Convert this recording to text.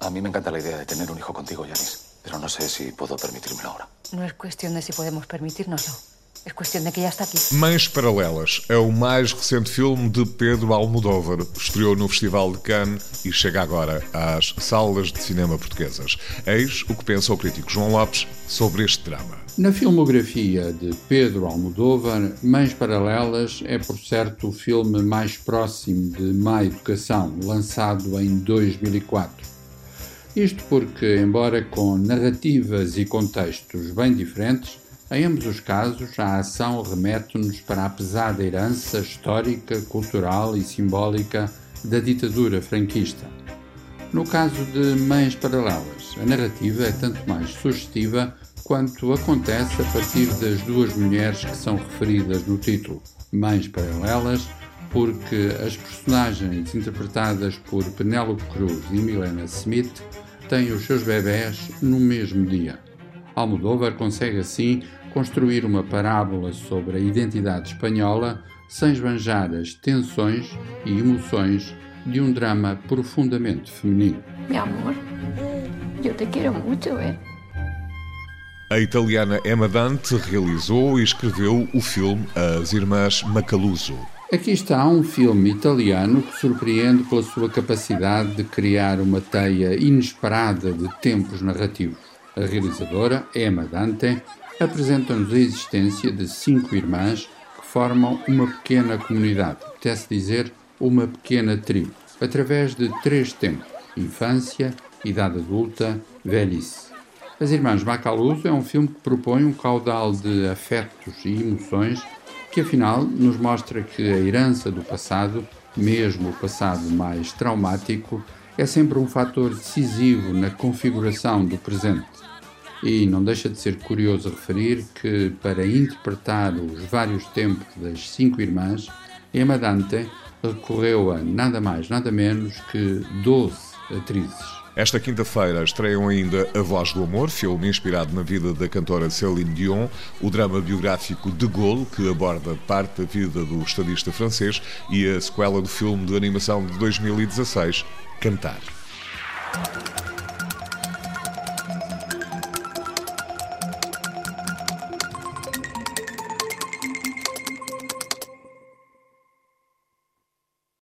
A mí me encanta la idea de tener un hijo contigo, Yanis, pero no sé si puedo permitírmelo ahora. No es cuestión de si podemos permitírnoslo. É questão de que já está aqui. Mães Paralelas é o mais recente filme de Pedro Almodóvar. Estreou no Festival de Cannes e chega agora às salas de cinema portuguesas. Eis o que pensa o crítico João Lopes sobre este drama. Na filmografia de Pedro Almodóvar, Mães Paralelas é, por certo, o filme mais próximo de Má Educação, lançado em 2004. Isto porque, embora com narrativas e contextos bem diferentes, em ambos os casos a ação remete-nos para a pesada herança histórica, cultural e simbólica da ditadura franquista. No caso de Mães Paralelas, a narrativa é tanto mais sugestiva quanto acontece a partir das duas mulheres que são referidas no título, Mães Paralelas, porque as personagens interpretadas por Penélope Cruz e Milena Smith têm os seus bebés no mesmo dia. Almodóvar consegue assim construir uma parábola sobre a identidade espanhola sem esbanjar as tensões e emoções de um drama profundamente feminino. Meu amor, eu te quero muito, é? A italiana Emma Dante realizou e escreveu o filme As Irmãs Macaluso. Aqui está um filme italiano que surpreende pela sua capacidade de criar uma teia inesperada de tempos narrativos. A realizadora, Emma Dante, apresenta-nos a existência de cinco irmãs que formam uma pequena comunidade, até-se dizer uma pequena tribo, através de três tempos: infância, idade adulta, velhice. As Irmãs Macaluso é um filme que propõe um caudal de afetos e emoções que afinal nos mostra que a herança do passado, mesmo o passado mais traumático, é sempre um fator decisivo na configuração do presente. E não deixa de ser curioso referir que, para interpretar os vários tempos das cinco irmãs, Emma Dante recorreu a nada mais, nada menos que 12 atrizes. Esta quinta-feira estreiam ainda A Voz do Amor, filme inspirado na vida da cantora Céline Dion, o drama biográfico De Gaulle, que aborda parte da vida do estadista francês, e a sequela do filme de animação de 2016, Cantar.